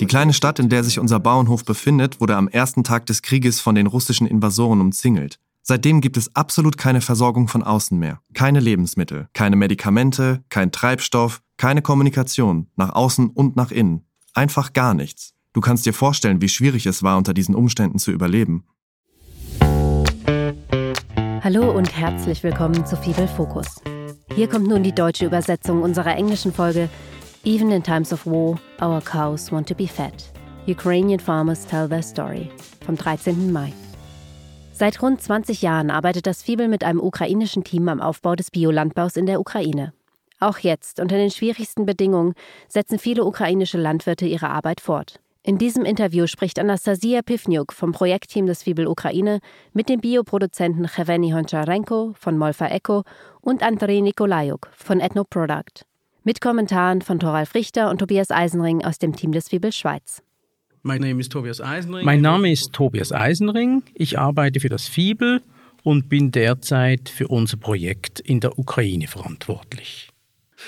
Die kleine Stadt, in der sich unser Bauernhof befindet, wurde am ersten Tag des Krieges von den russischen Invasoren umzingelt. Seitdem gibt es absolut keine Versorgung von außen mehr. Keine Lebensmittel, keine Medikamente, kein Treibstoff, keine Kommunikation, nach außen und nach innen. Einfach gar nichts. Du kannst dir vorstellen, wie schwierig es war, unter diesen Umständen zu überleben. Hallo und herzlich willkommen zu Fibel Focus. Hier kommt nun die deutsche Übersetzung unserer englischen Folge Even in times of war, our cows want to be fed. Ukrainian farmers tell their story vom 13. Mai. Seit rund 20 Jahren arbeitet das Fibel mit einem ukrainischen Team am Aufbau des Biolandbaus in der Ukraine. Auch jetzt, unter den schwierigsten Bedingungen, setzen viele ukrainische Landwirte ihre Arbeit fort. In diesem Interview spricht Anastasia Pivniuk vom Projektteam des Fibel Ukraine mit dem Bioproduzenten Cheveni Honcharenko von Molfa Eco und Andrei Nikolajuk von Ethnoproduct. Mit Kommentaren von Thoralf Richter und Tobias Eisenring aus dem Team des Fibel Schweiz. Mein Name ist Tobias Eisenring. Mein Name ist Tobias Eisenring. Ich arbeite für das Fibel und bin derzeit für unser Projekt in der Ukraine verantwortlich.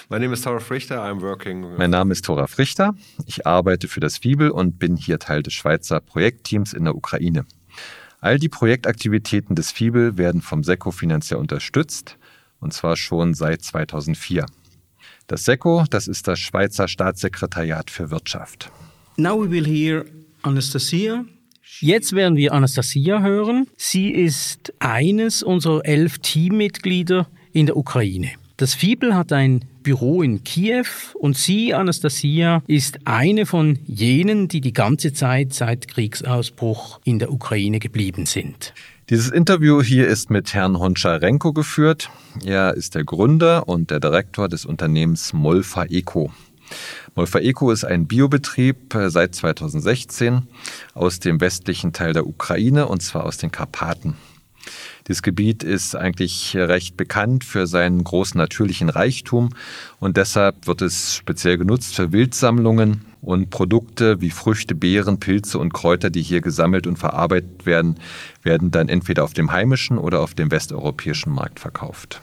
Mein Name ist Tora Frichter. I'm working. Mein Name ist Tora Frichter. Ich arbeite für das Fibel und bin hier Teil des Schweizer Projektteams in der Ukraine. All die Projektaktivitäten des Fibel werden vom SECO finanziell unterstützt, und zwar schon seit 2004. Das SECO, das ist das Schweizer Staatssekretariat für Wirtschaft. Now we will hear Anastasia. Jetzt werden wir Anastasia hören. Sie ist eines unserer elf Teammitglieder in der Ukraine. Das Fibel hat ein Büro in Kiew und sie, Anastasia, ist eine von jenen, die die ganze Zeit seit Kriegsausbruch in der Ukraine geblieben sind. Dieses Interview hier ist mit Herrn Honcharenko geführt. Er ist der Gründer und der Direktor des Unternehmens Molfa Eco. Molfa Eco ist ein Biobetrieb äh, seit 2016 aus dem westlichen Teil der Ukraine und zwar aus den Karpaten. Dieses Gebiet ist eigentlich recht bekannt für seinen großen natürlichen Reichtum und deshalb wird es speziell genutzt für Wildsammlungen und Produkte wie Früchte, Beeren, Pilze und Kräuter, die hier gesammelt und verarbeitet werden, werden dann entweder auf dem heimischen oder auf dem westeuropäischen Markt verkauft.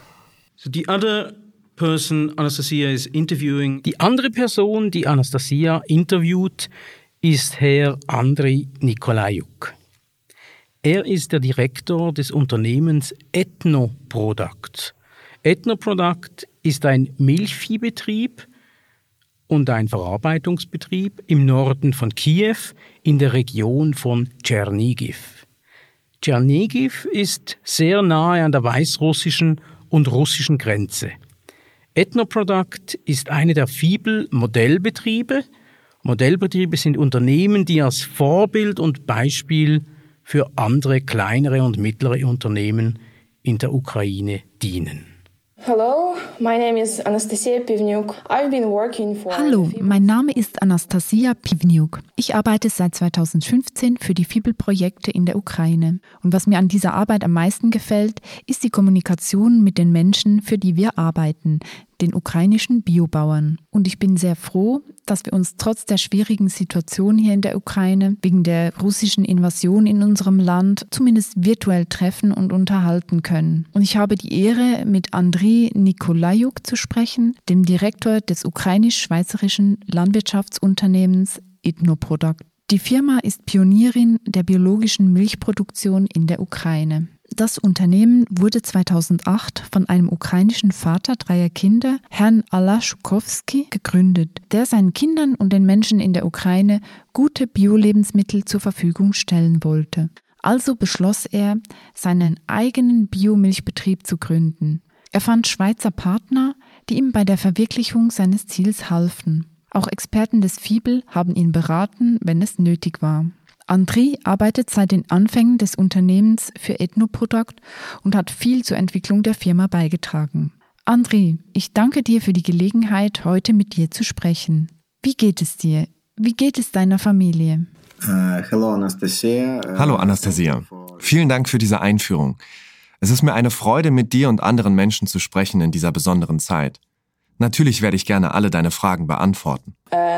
So the other person Anastasia is interviewing. Die andere Person, die Anastasia interviewt, ist Herr Andrei Nikolajuk. Er ist der Direktor des Unternehmens Ethnoproduct. Ethnoproduct ist ein Milchviehbetrieb und ein Verarbeitungsbetrieb im Norden von Kiew in der Region von Tschernigiv. Tschernigiv ist sehr nahe an der weißrussischen und russischen Grenze. Ethnoproduct ist eine der Fibel-Modellbetriebe. Modellbetriebe sind Unternehmen, die als Vorbild und Beispiel für andere kleinere und mittlere Unternehmen in der Ukraine dienen. Hallo, mein Name ist Anastasia Pivniuk. Ich arbeite seit 2015 für die Fibel-Projekte in der Ukraine. Und was mir an dieser Arbeit am meisten gefällt, ist die Kommunikation mit den Menschen, für die wir arbeiten, den ukrainischen Biobauern. Und ich bin sehr froh, dass wir uns trotz der schwierigen Situation hier in der Ukraine wegen der russischen Invasion in unserem Land zumindest virtuell treffen und unterhalten können. Und ich habe die Ehre, mit Andrei Nikolajuk zu sprechen, dem Direktor des ukrainisch-schweizerischen Landwirtschaftsunternehmens Ethnoproduct. Die Firma ist Pionierin der biologischen Milchproduktion in der Ukraine. Das Unternehmen wurde 2008 von einem ukrainischen Vater dreier Kinder, Herrn Alaschukowski, gegründet, der seinen Kindern und den Menschen in der Ukraine gute Bio-Lebensmittel zur Verfügung stellen wollte. Also beschloss er, seinen eigenen Biomilchbetrieb zu gründen. Er fand Schweizer Partner, die ihm bei der Verwirklichung seines Ziels halfen. Auch Experten des Fibel haben ihn beraten, wenn es nötig war. Andri arbeitet seit den Anfängen des Unternehmens für Ethnoproduct und hat viel zur Entwicklung der Firma beigetragen. Andri, ich danke dir für die Gelegenheit, heute mit dir zu sprechen. Wie geht es dir? Wie geht es deiner Familie? Uh, hello, Anastasia. Uh, hallo Anastasia. Vielen Dank für diese Einführung. Es ist mir eine Freude, mit dir und anderen Menschen zu sprechen in dieser besonderen Zeit. Natürlich werde ich gerne alle deine Fragen beantworten. Uh,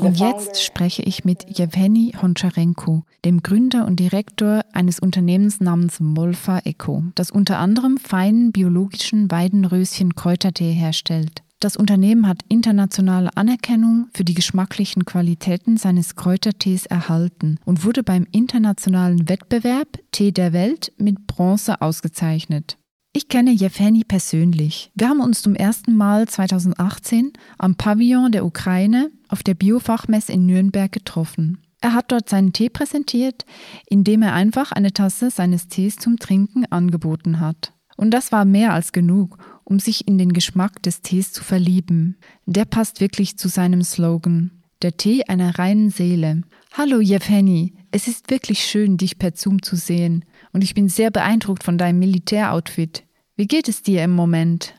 und jetzt spreche ich mit Jewheni Honcharenko, dem Gründer und Direktor eines Unternehmens namens Molfa Eco, das unter anderem feinen biologischen Weidenröschen Kräutertee herstellt. Das Unternehmen hat internationale Anerkennung für die geschmacklichen Qualitäten seines Kräutertees erhalten und wurde beim internationalen Wettbewerb Tee der Welt mit Bronze ausgezeichnet. Ich kenne Jewheni persönlich. Wir haben uns zum ersten Mal 2018 am Pavillon der Ukraine auf der Biofachmesse in Nürnberg getroffen. Er hat dort seinen Tee präsentiert, indem er einfach eine Tasse seines Tees zum Trinken angeboten hat. Und das war mehr als genug, um sich in den Geschmack des Tees zu verlieben. Der passt wirklich zu seinem Slogan. Der Tee einer reinen Seele. Hallo Jevheny, es ist wirklich schön, dich per Zoom zu sehen. Und ich bin sehr beeindruckt von deinem Militäroutfit. Wie geht es dir im Moment?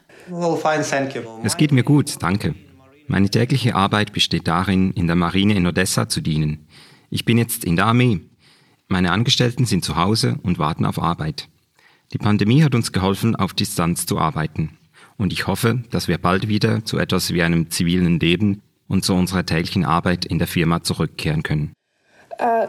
Es geht mir gut, danke. Meine tägliche Arbeit besteht darin, in der Marine in Odessa zu dienen. Ich bin jetzt in der Armee. Meine Angestellten sind zu Hause und warten auf Arbeit. Die Pandemie hat uns geholfen, auf Distanz zu arbeiten und ich hoffe, dass wir bald wieder zu etwas wie einem zivilen Leben und zu unserer täglichen Arbeit in der Firma zurückkehren können. Uh,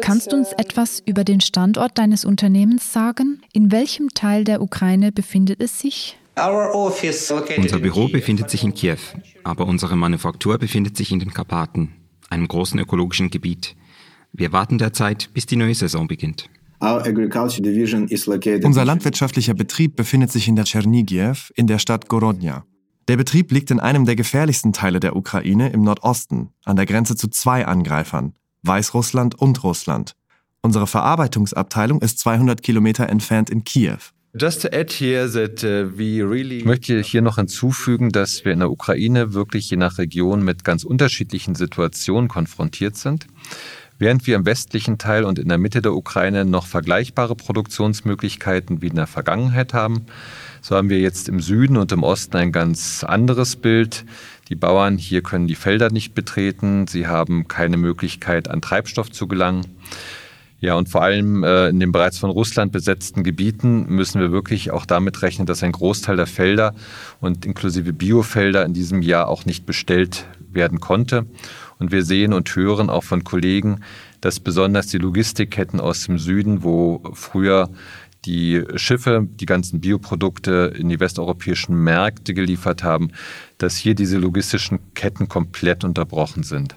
Kannst du uns uh, etwas über den Standort deines Unternehmens sagen? In welchem Teil der Ukraine befindet es sich? Unser Büro befindet sich in Kiew, aber unsere Manufaktur befindet sich in den Karpaten, einem großen ökologischen Gebiet. Wir warten derzeit, bis die neue Saison beginnt. Unser landwirtschaftlicher Betrieb befindet sich in der Tschernigiv in der Stadt Gorodnia. Der Betrieb liegt in einem der gefährlichsten Teile der Ukraine im Nordosten, an der Grenze zu zwei Angreifern, Weißrussland und Russland. Unsere Verarbeitungsabteilung ist 200 Kilometer entfernt in Kiew. Uh, ich möchte hier noch hinzufügen, dass wir in der Ukraine wirklich je nach Region mit ganz unterschiedlichen Situationen konfrontiert sind. Während wir im westlichen Teil und in der Mitte der Ukraine noch vergleichbare Produktionsmöglichkeiten wie in der Vergangenheit haben, so haben wir jetzt im Süden und im Osten ein ganz anderes Bild. Die Bauern hier können die Felder nicht betreten, sie haben keine Möglichkeit, an Treibstoff zu gelangen. Ja, und vor allem äh, in den bereits von Russland besetzten Gebieten müssen wir wirklich auch damit rechnen, dass ein Großteil der Felder und inklusive Biofelder in diesem Jahr auch nicht bestellt werden konnte. Und wir sehen und hören auch von Kollegen, dass besonders die Logistikketten aus dem Süden, wo früher die Schiffe die ganzen Bioprodukte in die westeuropäischen Märkte geliefert haben, dass hier diese logistischen Ketten komplett unterbrochen sind.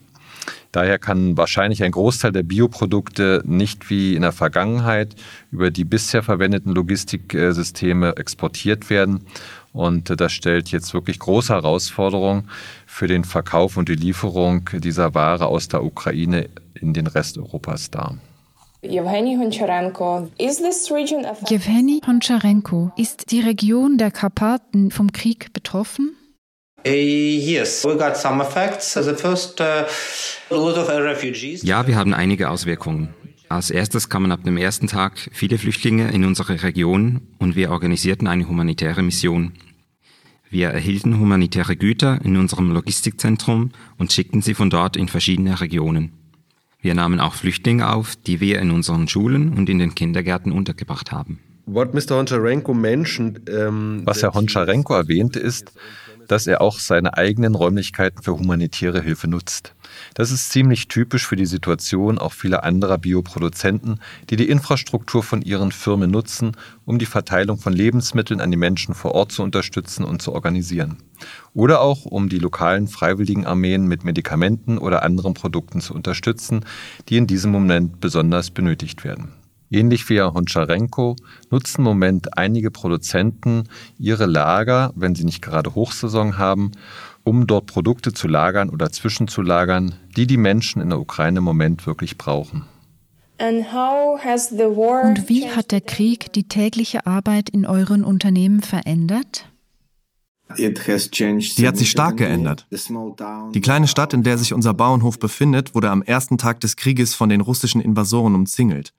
Daher kann wahrscheinlich ein Großteil der Bioprodukte nicht wie in der Vergangenheit über die bisher verwendeten Logistiksysteme exportiert werden. Und das stellt jetzt wirklich große Herausforderungen für den Verkauf und die Lieferung dieser Ware aus der Ukraine in den Rest Europas dar. Jewheni Honcharenko, ist die Region der Karpaten vom Krieg betroffen? Uh, ja, wir haben einige Auswirkungen. Als erstes kamen ab dem ersten Tag viele Flüchtlinge in unsere Region und wir organisierten eine humanitäre Mission. Wir erhielten humanitäre Güter in unserem Logistikzentrum und schickten sie von dort in verschiedene Regionen. Wir nahmen auch Flüchtlinge auf, die wir in unseren Schulen und in den Kindergärten untergebracht haben. Was Herr Honcharenko erwähnte, ist, dass er auch seine eigenen Räumlichkeiten für humanitäre Hilfe nutzt. Das ist ziemlich typisch für die Situation auch vieler anderer Bioproduzenten, die die Infrastruktur von ihren Firmen nutzen, um die Verteilung von Lebensmitteln an die Menschen vor Ort zu unterstützen und zu organisieren. Oder auch um die lokalen Freiwilligenarmeen mit Medikamenten oder anderen Produkten zu unterstützen, die in diesem Moment besonders benötigt werden. Ähnlich wie Herr Honcharenko nutzen im Moment einige Produzenten ihre Lager, wenn sie nicht gerade Hochsaison haben, um dort Produkte zu lagern oder zwischenzulagern, die die Menschen in der Ukraine im Moment wirklich brauchen. Und wie hat der Krieg die tägliche Arbeit in euren Unternehmen verändert? Die hat sich stark geändert. Die kleine Stadt, in der sich unser Bauernhof befindet, wurde am ersten Tag des Krieges von den russischen Invasoren umzingelt.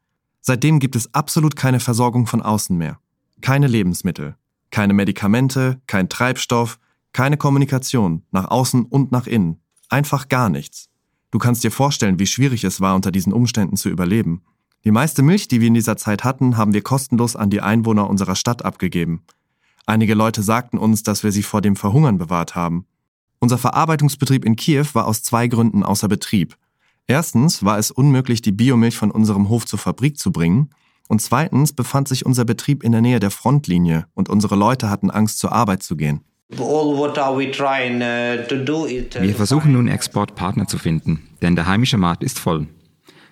Seitdem gibt es absolut keine Versorgung von außen mehr. Keine Lebensmittel, keine Medikamente, kein Treibstoff, keine Kommunikation nach außen und nach innen. Einfach gar nichts. Du kannst dir vorstellen, wie schwierig es war, unter diesen Umständen zu überleben. Die meiste Milch, die wir in dieser Zeit hatten, haben wir kostenlos an die Einwohner unserer Stadt abgegeben. Einige Leute sagten uns, dass wir sie vor dem Verhungern bewahrt haben. Unser Verarbeitungsbetrieb in Kiew war aus zwei Gründen außer Betrieb. Erstens war es unmöglich, die Biomilch von unserem Hof zur Fabrik zu bringen, und zweitens befand sich unser Betrieb in der Nähe der Frontlinie und unsere Leute hatten Angst, zur Arbeit zu gehen. Wir versuchen nun Exportpartner zu finden, denn der heimische Markt ist voll.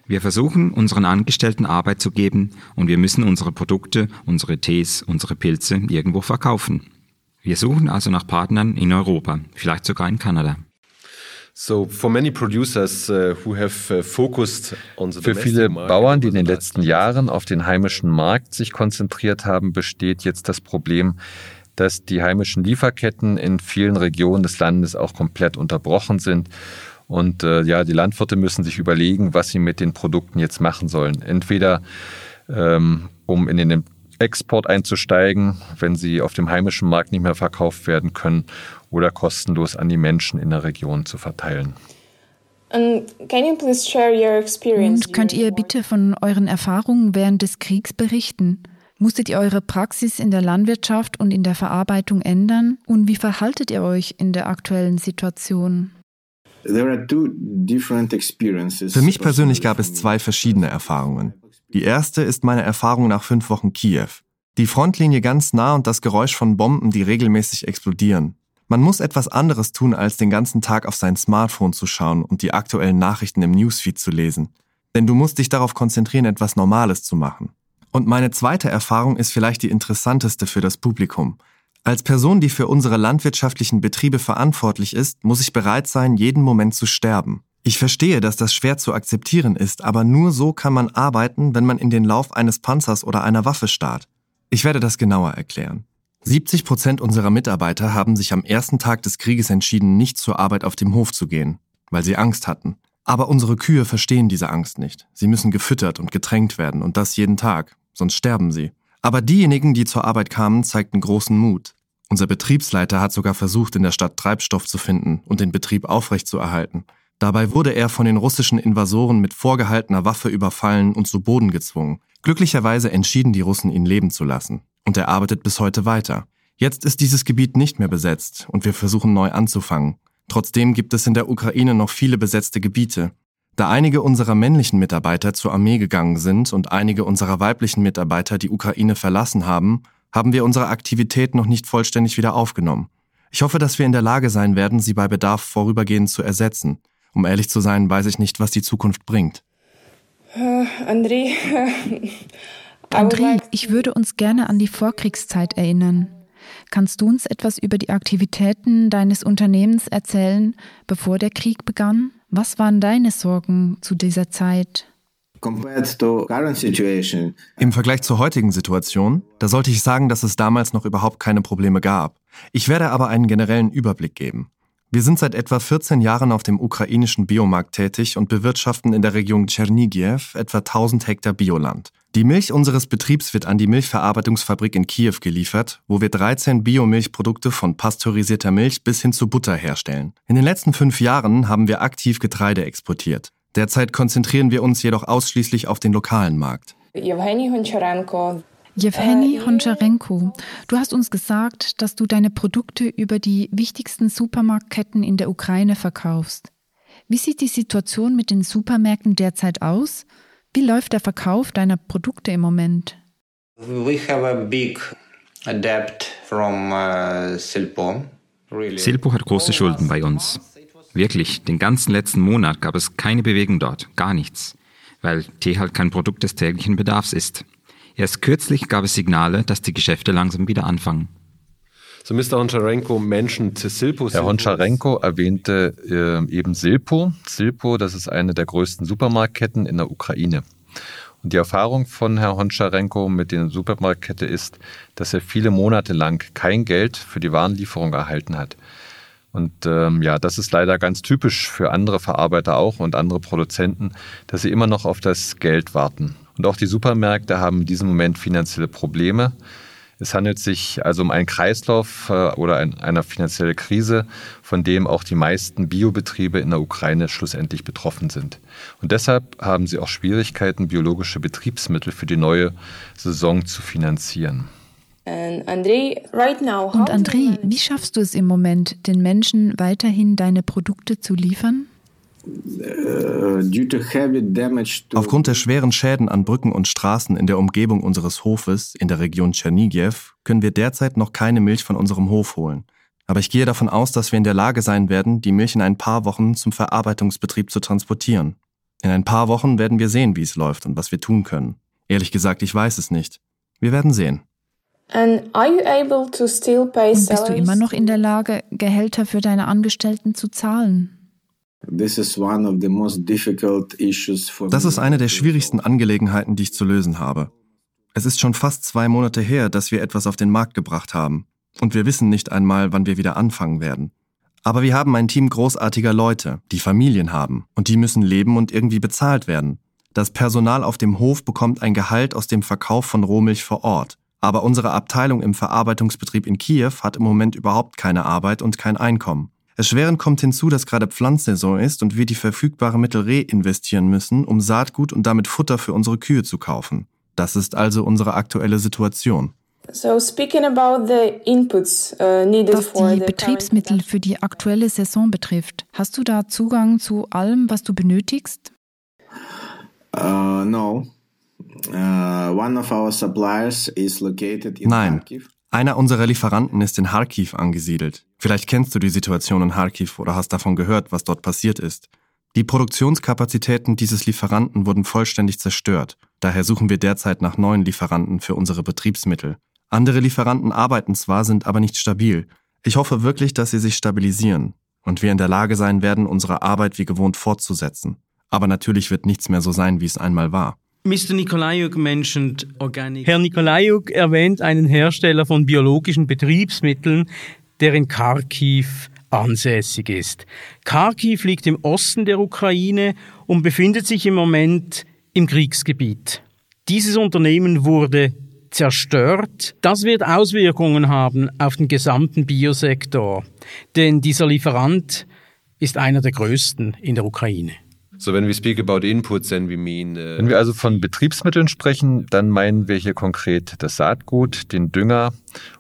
Wir versuchen, unseren Angestellten Arbeit zu geben und wir müssen unsere Produkte, unsere Tees, unsere Pilze irgendwo verkaufen. Wir suchen also nach Partnern in Europa, vielleicht sogar in Kanada. Uh, Für viele Bauern, die in den letzten Jahren auf den heimischen Markt sich konzentriert haben, besteht jetzt das Problem, dass die heimischen Lieferketten in vielen Regionen des Landes auch komplett unterbrochen sind und äh, ja, die Landwirte müssen sich überlegen, was sie mit den Produkten jetzt machen sollen. Entweder ähm, um in den Export einzusteigen, wenn sie auf dem heimischen Markt nicht mehr verkauft werden können, oder kostenlos an die Menschen in der Region zu verteilen. Und könnt ihr bitte von euren Erfahrungen während des Kriegs berichten? Musstet ihr eure Praxis in der Landwirtschaft und in der Verarbeitung ändern? Und wie verhaltet ihr euch in der aktuellen Situation? Für mich persönlich gab es zwei verschiedene Erfahrungen. Die erste ist meine Erfahrung nach fünf Wochen Kiew. Die Frontlinie ganz nah und das Geräusch von Bomben, die regelmäßig explodieren. Man muss etwas anderes tun, als den ganzen Tag auf sein Smartphone zu schauen und die aktuellen Nachrichten im Newsfeed zu lesen. Denn du musst dich darauf konzentrieren, etwas Normales zu machen. Und meine zweite Erfahrung ist vielleicht die interessanteste für das Publikum. Als Person, die für unsere landwirtschaftlichen Betriebe verantwortlich ist, muss ich bereit sein, jeden Moment zu sterben. Ich verstehe, dass das schwer zu akzeptieren ist, aber nur so kann man arbeiten, wenn man in den Lauf eines Panzers oder einer Waffe starrt. Ich werde das genauer erklären. 70 Prozent unserer Mitarbeiter haben sich am ersten Tag des Krieges entschieden, nicht zur Arbeit auf dem Hof zu gehen, weil sie Angst hatten. Aber unsere Kühe verstehen diese Angst nicht. Sie müssen gefüttert und getränkt werden und das jeden Tag, sonst sterben sie. Aber diejenigen, die zur Arbeit kamen, zeigten großen Mut. Unser Betriebsleiter hat sogar versucht, in der Stadt Treibstoff zu finden und den Betrieb aufrechtzuerhalten. Dabei wurde er von den russischen Invasoren mit vorgehaltener Waffe überfallen und zu Boden gezwungen. Glücklicherweise entschieden die Russen, ihn leben zu lassen. Und er arbeitet bis heute weiter. Jetzt ist dieses Gebiet nicht mehr besetzt und wir versuchen neu anzufangen. Trotzdem gibt es in der Ukraine noch viele besetzte Gebiete. Da einige unserer männlichen Mitarbeiter zur Armee gegangen sind und einige unserer weiblichen Mitarbeiter die Ukraine verlassen haben, haben wir unsere Aktivität noch nicht vollständig wieder aufgenommen. Ich hoffe, dass wir in der Lage sein werden, sie bei Bedarf vorübergehend zu ersetzen. Um ehrlich zu sein, weiß ich nicht, was die Zukunft bringt. Uh, André, André, ich würde uns gerne an die Vorkriegszeit erinnern. Kannst du uns etwas über die Aktivitäten deines Unternehmens erzählen, bevor der Krieg begann? Was waren deine Sorgen zu dieser Zeit? Im Vergleich zur heutigen Situation, da sollte ich sagen, dass es damals noch überhaupt keine Probleme gab. Ich werde aber einen generellen Überblick geben. Wir sind seit etwa 14 Jahren auf dem ukrainischen Biomarkt tätig und bewirtschaften in der Region Tschernigiv etwa 1000 Hektar Bioland. Die Milch unseres Betriebs wird an die Milchverarbeitungsfabrik in Kiew geliefert, wo wir 13 Biomilchprodukte von pasteurisierter Milch bis hin zu Butter herstellen. In den letzten fünf Jahren haben wir aktiv Getreide exportiert. Derzeit konzentrieren wir uns jedoch ausschließlich auf den lokalen Markt. Jewgeni Honcharenko, du hast uns gesagt, dass du deine Produkte über die wichtigsten Supermarktketten in der Ukraine verkaufst. Wie sieht die Situation mit den Supermärkten derzeit aus? Wie läuft der Verkauf deiner Produkte im Moment? We have a big debt from uh, Silpo. Silpo hat große Schulden bei uns. Wirklich, den ganzen letzten Monat gab es keine Bewegung dort, gar nichts, weil Tee halt kein Produkt des täglichen Bedarfs ist. Erst kürzlich gab es Signale, dass die Geschäfte langsam wieder anfangen. So Mr. Honcharenko mentioned Silpo. Herr Honcharenko erwähnte äh, eben Silpo. Silpo, das ist eine der größten Supermarktketten in der Ukraine. Und die Erfahrung von Herrn Honcharenko mit der Supermarktkette ist, dass er viele Monate lang kein Geld für die Warenlieferung erhalten hat. Und ähm, ja, das ist leider ganz typisch für andere Verarbeiter auch und andere Produzenten, dass sie immer noch auf das Geld warten. Und auch die Supermärkte haben in diesem Moment finanzielle Probleme. Es handelt sich also um einen Kreislauf äh, oder ein, eine finanzielle Krise, von dem auch die meisten Biobetriebe in der Ukraine schlussendlich betroffen sind. Und deshalb haben sie auch Schwierigkeiten, biologische Betriebsmittel für die neue Saison zu finanzieren. Und André, wie schaffst du es im Moment, den Menschen weiterhin deine Produkte zu liefern? Aufgrund der schweren Schäden an Brücken und Straßen in der Umgebung unseres Hofes in der Region Tschernigiv können wir derzeit noch keine Milch von unserem Hof holen. Aber ich gehe davon aus, dass wir in der Lage sein werden, die Milch in ein paar Wochen zum Verarbeitungsbetrieb zu transportieren. In ein paar Wochen werden wir sehen, wie es läuft und was wir tun können. Ehrlich gesagt, ich weiß es nicht. Wir werden sehen. Und bist du immer noch in der Lage, Gehälter für deine Angestellten zu zahlen? Das ist eine der schwierigsten Angelegenheiten, die ich zu lösen habe. Es ist schon fast zwei Monate her, dass wir etwas auf den Markt gebracht haben. Und wir wissen nicht einmal, wann wir wieder anfangen werden. Aber wir haben ein Team großartiger Leute, die Familien haben. Und die müssen leben und irgendwie bezahlt werden. Das Personal auf dem Hof bekommt ein Gehalt aus dem Verkauf von Rohmilch vor Ort. Aber unsere Abteilung im Verarbeitungsbetrieb in Kiew hat im Moment überhaupt keine Arbeit und kein Einkommen. Erschwerend kommt hinzu, dass gerade Pflanzsaison ist und wir die verfügbare Mittel reinvestieren müssen, um Saatgut und damit Futter für unsere Kühe zu kaufen. Das ist also unsere aktuelle Situation. So speaking about the inputs uh, needed was die Betriebsmittel für die aktuelle Saison betrifft, hast du da Zugang zu allem, was du benötigst? Uh, no. Uh, one of our suppliers is located in Nein. Einer unserer Lieferanten ist in Kharkiv angesiedelt. Vielleicht kennst du die Situation in Kharkiv oder hast davon gehört, was dort passiert ist. Die Produktionskapazitäten dieses Lieferanten wurden vollständig zerstört. Daher suchen wir derzeit nach neuen Lieferanten für unsere Betriebsmittel. Andere Lieferanten arbeiten zwar, sind aber nicht stabil. Ich hoffe wirklich, dass sie sich stabilisieren und wir in der Lage sein werden, unsere Arbeit wie gewohnt fortzusetzen. Aber natürlich wird nichts mehr so sein, wie es einmal war. Herr Nikolajuk erwähnt einen Hersteller von biologischen Betriebsmitteln, der in Kharkiv ansässig ist. Kharkiv liegt im Osten der Ukraine und befindet sich im Moment im Kriegsgebiet. Dieses Unternehmen wurde zerstört. Das wird Auswirkungen haben auf den gesamten Biosektor, denn dieser Lieferant ist einer der größten in der Ukraine. So when we speak about inputs, then we mean, uh Wenn wir also von Betriebsmitteln sprechen, dann meinen wir hier konkret das Saatgut, den Dünger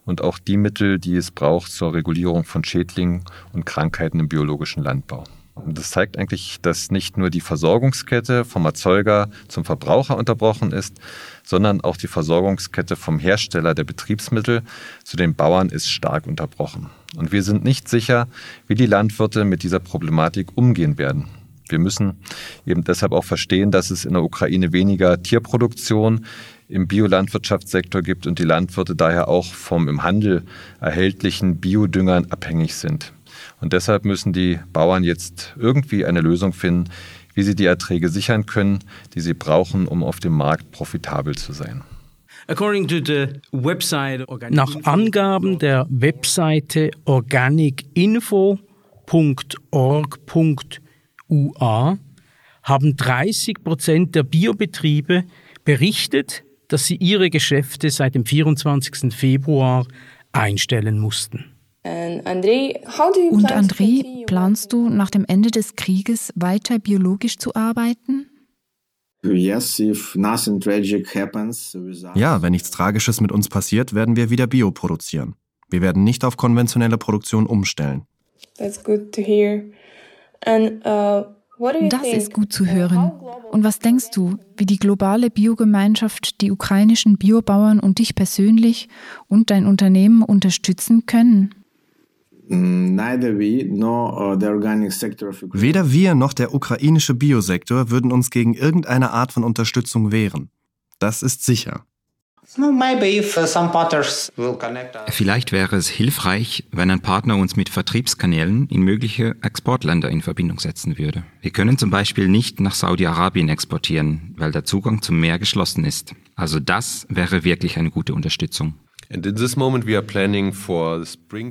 und auch die Mittel, die es braucht zur Regulierung von Schädlingen und Krankheiten im biologischen Landbau. Und das zeigt eigentlich, dass nicht nur die Versorgungskette vom Erzeuger zum Verbraucher unterbrochen ist, sondern auch die Versorgungskette vom Hersteller der Betriebsmittel zu den Bauern ist stark unterbrochen. Und wir sind nicht sicher, wie die Landwirte mit dieser Problematik umgehen werden. Wir müssen eben deshalb auch verstehen, dass es in der Ukraine weniger Tierproduktion im Biolandwirtschaftssektor gibt und die Landwirte daher auch vom im Handel erhältlichen Biodüngern abhängig sind. Und deshalb müssen die Bauern jetzt irgendwie eine Lösung finden, wie sie die Erträge sichern können, die sie brauchen, um auf dem Markt profitabel zu sein. Nach Angaben der Webseite organicinfo.org.uk UA haben 30 Prozent der Biobetriebe berichtet, dass sie ihre Geschäfte seit dem 24. Februar einstellen mussten. Und André, planst du nach dem Ende des Krieges weiter biologisch zu arbeiten? Ja, wenn nichts Tragisches mit uns passiert, werden wir wieder Bio produzieren. Wir werden nicht auf konventionelle Produktion umstellen. That's good to hear. Uh, das ist gut zu hören. Und was denkst du, wie die globale Biogemeinschaft die ukrainischen Biobauern und dich persönlich und dein Unternehmen unterstützen können? Mm, uh, Weder wir noch der ukrainische Biosektor würden uns gegen irgendeine Art von Unterstützung wehren. Das ist sicher. Uh, Vielleicht wäre es hilfreich, wenn ein Partner uns mit Vertriebskanälen in mögliche Exportländer in Verbindung setzen würde. Wir können zum Beispiel nicht nach Saudi-Arabien exportieren, weil der Zugang zum Meer geschlossen ist. Also das wäre wirklich eine gute Unterstützung. Im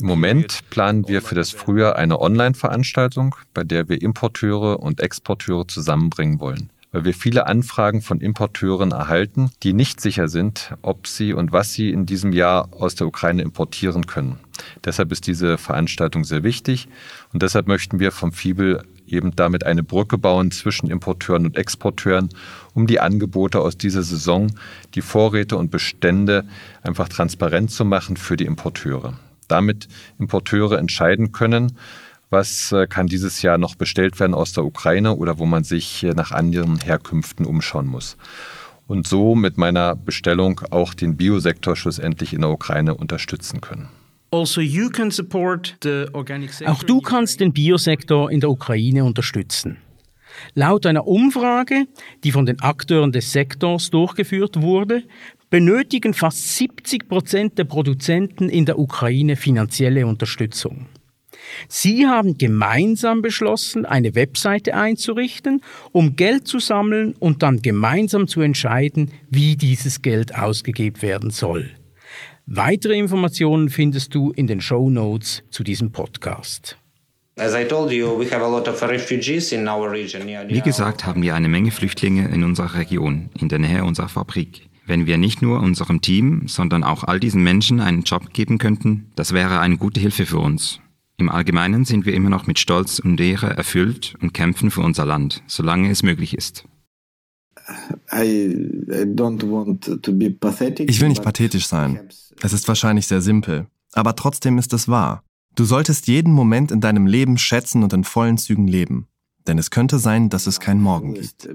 Moment planen wir für das Frühjahr eine Online-Veranstaltung, bei der wir Importeure und Exporteure zusammenbringen wollen weil wir viele Anfragen von Importeuren erhalten, die nicht sicher sind, ob sie und was sie in diesem Jahr aus der Ukraine importieren können. Deshalb ist diese Veranstaltung sehr wichtig und deshalb möchten wir vom Fibel eben damit eine Brücke bauen zwischen Importeuren und Exporteuren, um die Angebote aus dieser Saison, die Vorräte und Bestände einfach transparent zu machen für die Importeure. Damit Importeure entscheiden können, was äh, kann dieses Jahr noch bestellt werden aus der Ukraine oder wo man sich nach anderen Herkünften umschauen muss. Und so mit meiner Bestellung auch den Biosektor schlussendlich in der Ukraine unterstützen können. Also Auch du kannst den Biosektor in der Ukraine unterstützen. Laut einer Umfrage, die von den Akteuren des Sektors durchgeführt wurde, benötigen fast 70 Prozent der Produzenten in der Ukraine finanzielle Unterstützung. Sie haben gemeinsam beschlossen, eine Webseite einzurichten, um Geld zu sammeln und dann gemeinsam zu entscheiden, wie dieses Geld ausgegeben werden soll. Weitere Informationen findest du in den Show Notes zu diesem Podcast. Wie gesagt, haben wir eine Menge Flüchtlinge in unserer Region, in der Nähe unserer Fabrik. Wenn wir nicht nur unserem Team, sondern auch all diesen Menschen einen Job geben könnten, das wäre eine gute Hilfe für uns. Im Allgemeinen sind wir immer noch mit Stolz und Ehre erfüllt und kämpfen für unser Land, solange es möglich ist. Ich will nicht pathetisch sein. Es ist wahrscheinlich sehr simpel, aber trotzdem ist es wahr. Du solltest jeden Moment in deinem Leben schätzen und in vollen Zügen leben. Denn es könnte sein, dass es keinen Morgen gibt.